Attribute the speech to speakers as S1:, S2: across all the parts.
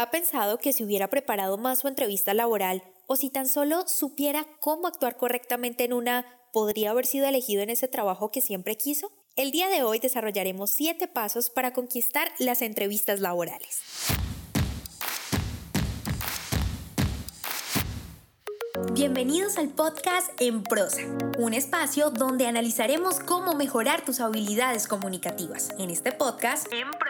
S1: ¿Ha pensado que si hubiera preparado más su entrevista laboral o si tan solo supiera cómo actuar correctamente en una, podría haber sido elegido en ese trabajo que siempre quiso? El día de hoy desarrollaremos 7 pasos para conquistar las entrevistas laborales. Bienvenidos al podcast En Prosa, un espacio donde analizaremos cómo mejorar tus habilidades comunicativas. En este podcast, En Prosa,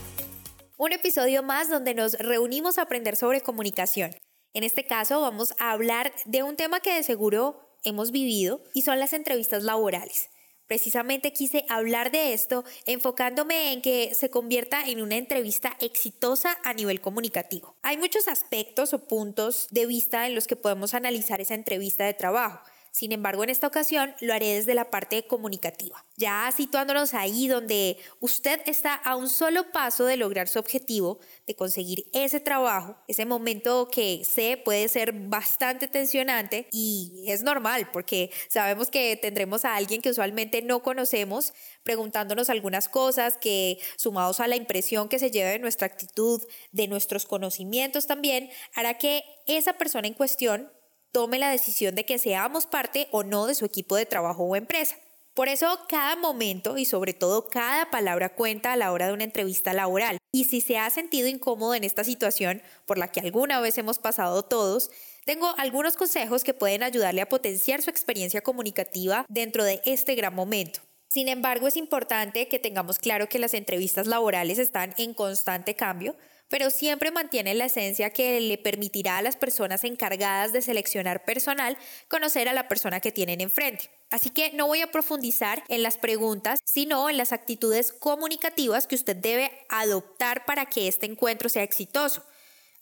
S1: Un episodio más donde nos reunimos a aprender sobre comunicación. En este caso vamos a hablar de un tema que de seguro hemos vivido y son las entrevistas laborales. Precisamente quise hablar de esto enfocándome en que se convierta en una entrevista exitosa a nivel comunicativo. Hay muchos aspectos o puntos de vista en los que podemos analizar esa entrevista de trabajo. Sin embargo, en esta ocasión lo haré desde la parte comunicativa, ya situándonos ahí donde usted está a un solo paso de lograr su objetivo, de conseguir ese trabajo, ese momento que sé puede ser bastante tensionante y es normal porque sabemos que tendremos a alguien que usualmente no conocemos preguntándonos algunas cosas que sumados a la impresión que se lleva de nuestra actitud, de nuestros conocimientos también, hará que esa persona en cuestión tome la decisión de que seamos parte o no de su equipo de trabajo o empresa. Por eso cada momento y sobre todo cada palabra cuenta a la hora de una entrevista laboral. Y si se ha sentido incómodo en esta situación, por la que alguna vez hemos pasado todos, tengo algunos consejos que pueden ayudarle a potenciar su experiencia comunicativa dentro de este gran momento. Sin embargo, es importante que tengamos claro que las entrevistas laborales están en constante cambio, pero siempre mantiene la esencia que le permitirá a las personas encargadas de seleccionar personal conocer a la persona que tienen enfrente. Así que no voy a profundizar en las preguntas, sino en las actitudes comunicativas que usted debe adoptar para que este encuentro sea exitoso.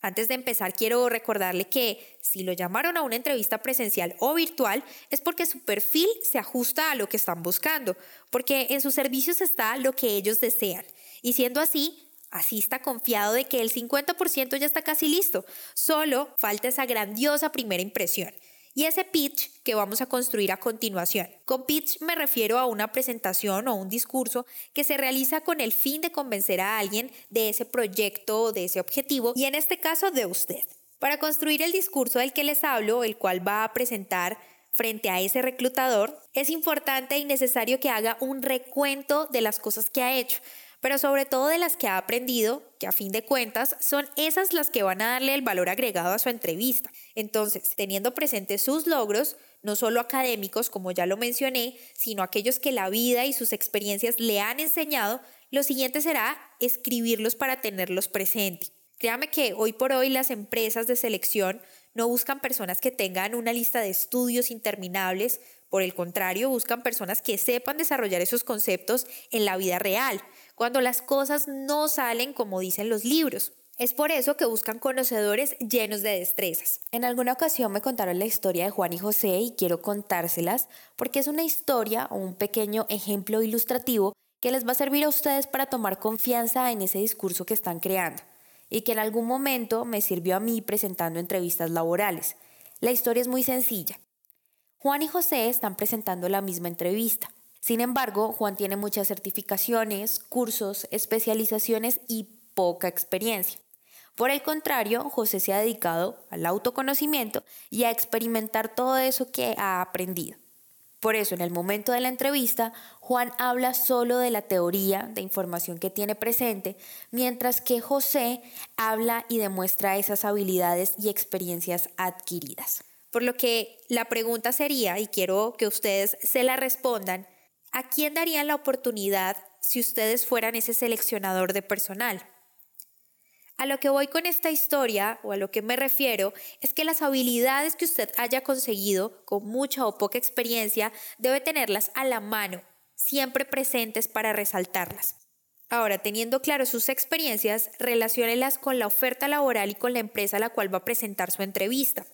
S1: Antes de empezar, quiero recordarle que si lo llamaron a una entrevista presencial o virtual, es porque su perfil se ajusta a lo que están buscando, porque en sus servicios está lo que ellos desean. Y siendo así, Asista confiado de que el 50% ya está casi listo. Solo falta esa grandiosa primera impresión y ese pitch que vamos a construir a continuación. Con pitch me refiero a una presentación o un discurso que se realiza con el fin de convencer a alguien de ese proyecto o de ese objetivo y en este caso de usted. Para construir el discurso del que les hablo, el cual va a presentar frente a ese reclutador, es importante y necesario que haga un recuento de las cosas que ha hecho pero sobre todo de las que ha aprendido, que a fin de cuentas son esas las que van a darle el valor agregado a su entrevista. Entonces, teniendo presentes sus logros, no solo académicos, como ya lo mencioné, sino aquellos que la vida y sus experiencias le han enseñado, lo siguiente será escribirlos para tenerlos presente. Créame que hoy por hoy las empresas de selección no buscan personas que tengan una lista de estudios interminables, por el contrario, buscan personas que sepan desarrollar esos conceptos en la vida real, cuando las cosas no salen como dicen los libros. Es por eso que buscan conocedores llenos de destrezas. En alguna ocasión me contaron la historia de Juan y José y quiero contárselas porque es una historia o un pequeño ejemplo ilustrativo que les va a servir a ustedes para tomar confianza en ese discurso que están creando y que en algún momento me sirvió a mí presentando entrevistas laborales. La historia es muy sencilla. Juan y José están presentando la misma entrevista. Sin embargo, Juan tiene muchas certificaciones, cursos, especializaciones y poca experiencia. Por el contrario, José se ha dedicado al autoconocimiento y a experimentar todo eso que ha aprendido. Por eso, en el momento de la entrevista, Juan habla solo de la teoría de información que tiene presente, mientras que José habla y demuestra esas habilidades y experiencias adquiridas. Por lo que la pregunta sería, y quiero que ustedes se la respondan, ¿A quién darían la oportunidad si ustedes fueran ese seleccionador de personal? A lo que voy con esta historia o a lo que me refiero es que las habilidades que usted haya conseguido con mucha o poca experiencia debe tenerlas a la mano, siempre presentes para resaltarlas. Ahora, teniendo claro sus experiencias, relaciónelas con la oferta laboral y con la empresa a la cual va a presentar su entrevista.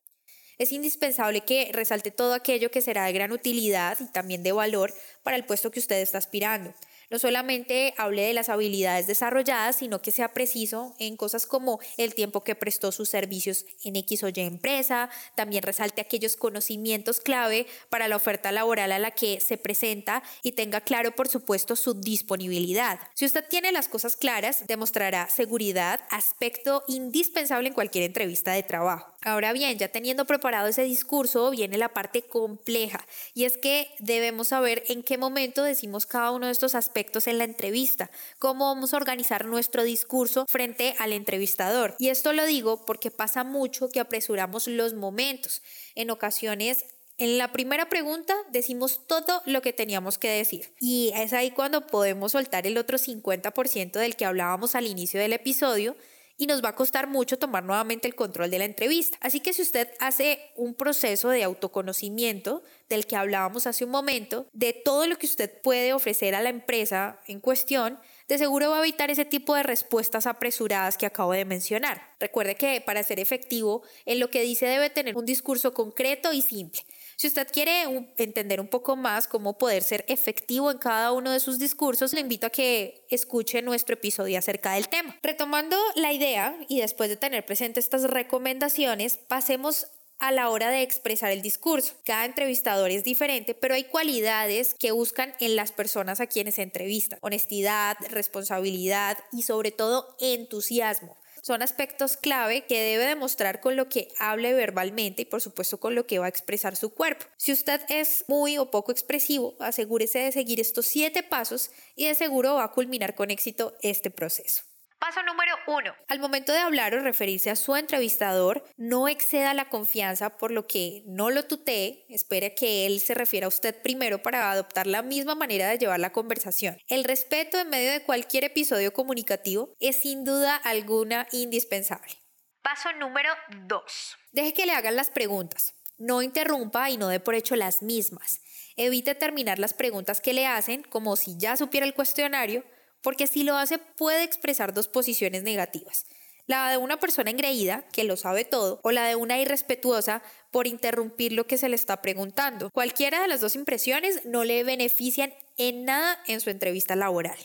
S1: Es indispensable que resalte todo aquello que será de gran utilidad y también de valor para el puesto que usted está aspirando. No solamente hable de las habilidades desarrolladas, sino que sea preciso en cosas como el tiempo que prestó sus servicios en X o Y empresa, también resalte aquellos conocimientos clave para la oferta laboral a la que se presenta y tenga claro, por supuesto, su disponibilidad. Si usted tiene las cosas claras, demostrará seguridad, aspecto indispensable en cualquier entrevista de trabajo. Ahora bien, ya teniendo preparado ese discurso, viene la parte compleja y es que debemos saber en qué momento decimos cada uno de estos aspectos en la entrevista, cómo vamos a organizar nuestro discurso frente al entrevistador. Y esto lo digo porque pasa mucho que apresuramos los momentos. En ocasiones en la primera pregunta decimos todo lo que teníamos que decir y es ahí cuando podemos soltar el otro 50% del que hablábamos al inicio del episodio y nos va a costar mucho tomar nuevamente el control de la entrevista. Así que si usted hace un proceso de autoconocimiento del que hablábamos hace un momento, de todo lo que usted puede ofrecer a la empresa en cuestión, de seguro va a evitar ese tipo de respuestas apresuradas que acabo de mencionar. Recuerde que para ser efectivo, en lo que dice debe tener un discurso concreto y simple. Si usted quiere entender un poco más cómo poder ser efectivo en cada uno de sus discursos, le invito a que escuche nuestro episodio acerca del tema. Retomando la idea y después de tener presente estas recomendaciones, pasemos a la hora de expresar el discurso. Cada entrevistador es diferente, pero hay cualidades que buscan en las personas a quienes se entrevistan. Honestidad, responsabilidad y sobre todo entusiasmo son aspectos clave que debe demostrar con lo que hable verbalmente y por supuesto con lo que va a expresar su cuerpo. Si usted es muy o poco expresivo, asegúrese de seguir estos siete pasos y de seguro va a culminar con éxito este proceso. Paso número uno. Al momento de hablar o referirse a su entrevistador, no exceda la confianza por lo que no lo tutee, espere que él se refiera a usted primero para adoptar la misma manera de llevar la conversación. El respeto en medio de cualquier episodio comunicativo es sin duda alguna indispensable. Paso número dos. Deje que le hagan las preguntas. No interrumpa y no dé por hecho las mismas. Evite terminar las preguntas que le hacen como si ya supiera el cuestionario porque si lo hace puede expresar dos posiciones negativas. La de una persona engreída, que lo sabe todo, o la de una irrespetuosa por interrumpir lo que se le está preguntando. Cualquiera de las dos impresiones no le benefician en nada en su entrevista laboral.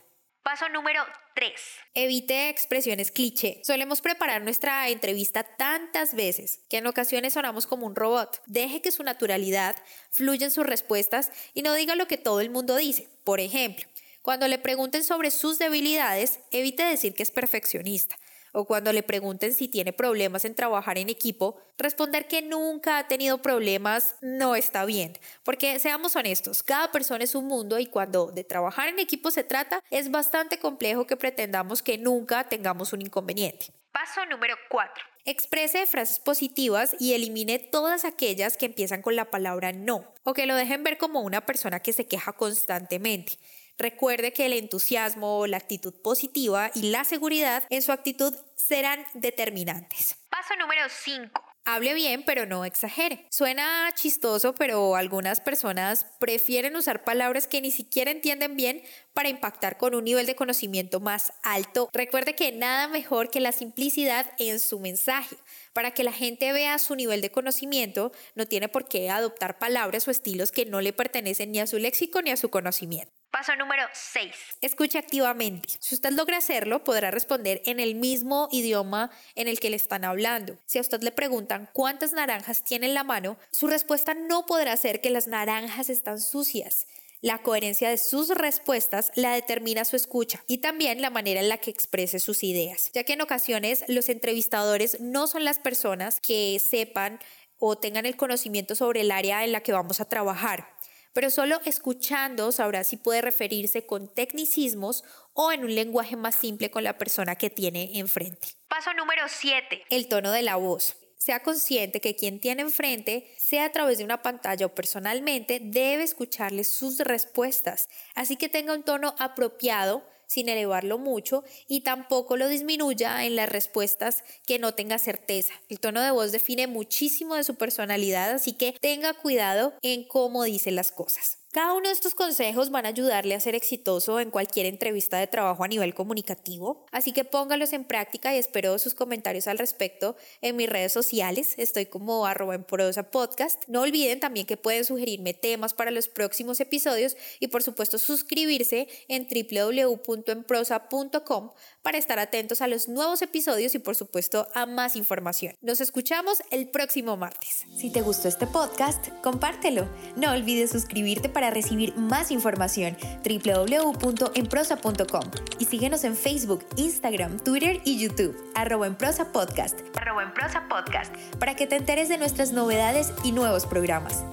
S1: Paso número 3. Evite expresiones cliché. Solemos preparar nuestra entrevista tantas veces que en ocasiones sonamos como un robot. Deje que su naturalidad fluya en sus respuestas y no diga lo que todo el mundo dice. Por ejemplo, cuando le pregunten sobre sus debilidades, evite decir que es perfeccionista. O cuando le pregunten si tiene problemas en trabajar en equipo, responder que nunca ha tenido problemas no está bien. Porque seamos honestos, cada persona es un mundo y cuando de trabajar en equipo se trata, es bastante complejo que pretendamos que nunca tengamos un inconveniente. Paso número 4. Exprese frases positivas y elimine todas aquellas que empiezan con la palabra no o que lo dejen ver como una persona que se queja constantemente. Recuerde que el entusiasmo, la actitud positiva y la seguridad en su actitud serán determinantes. Paso número 5. Hable bien, pero no exagere. Suena chistoso, pero algunas personas prefieren usar palabras que ni siquiera entienden bien para impactar con un nivel de conocimiento más alto. Recuerde que nada mejor que la simplicidad en su mensaje. Para que la gente vea su nivel de conocimiento, no tiene por qué adoptar palabras o estilos que no le pertenecen ni a su léxico ni a su conocimiento. Paso número 6. Escuche activamente. Si usted logra hacerlo, podrá responder en el mismo idioma en el que le están hablando. Si a usted le preguntan cuántas naranjas tiene en la mano, su respuesta no podrá ser que las naranjas están sucias. La coherencia de sus respuestas la determina su escucha y también la manera en la que exprese sus ideas, ya que en ocasiones los entrevistadores no son las personas que sepan o tengan el conocimiento sobre el área en la que vamos a trabajar pero solo escuchando sabrá si puede referirse con tecnicismos o en un lenguaje más simple con la persona que tiene enfrente. Paso número 7. El tono de la voz. Sea consciente que quien tiene enfrente, sea a través de una pantalla o personalmente, debe escucharle sus respuestas, así que tenga un tono apropiado sin elevarlo mucho y tampoco lo disminuya en las respuestas que no tenga certeza. El tono de voz define muchísimo de su personalidad, así que tenga cuidado en cómo dice las cosas. Cada uno de estos consejos van a ayudarle a ser exitoso en cualquier entrevista de trabajo a nivel comunicativo, así que póngalos en práctica y espero sus comentarios al respecto en mis redes sociales. Estoy como arroba en prosa podcast. No olviden también que pueden sugerirme temas para los próximos episodios y por supuesto suscribirse en www.enprosa.com para estar atentos a los nuevos episodios y por supuesto a más información. Nos escuchamos el próximo martes. Si te gustó este podcast, compártelo. No olvides suscribirte para recibir más información www.enprosa.com y síguenos en Facebook, Instagram, Twitter y YouTube, arroba en prosa podcast, arroba en prosa podcast, para que te enteres de nuestras novedades y nuevos programas.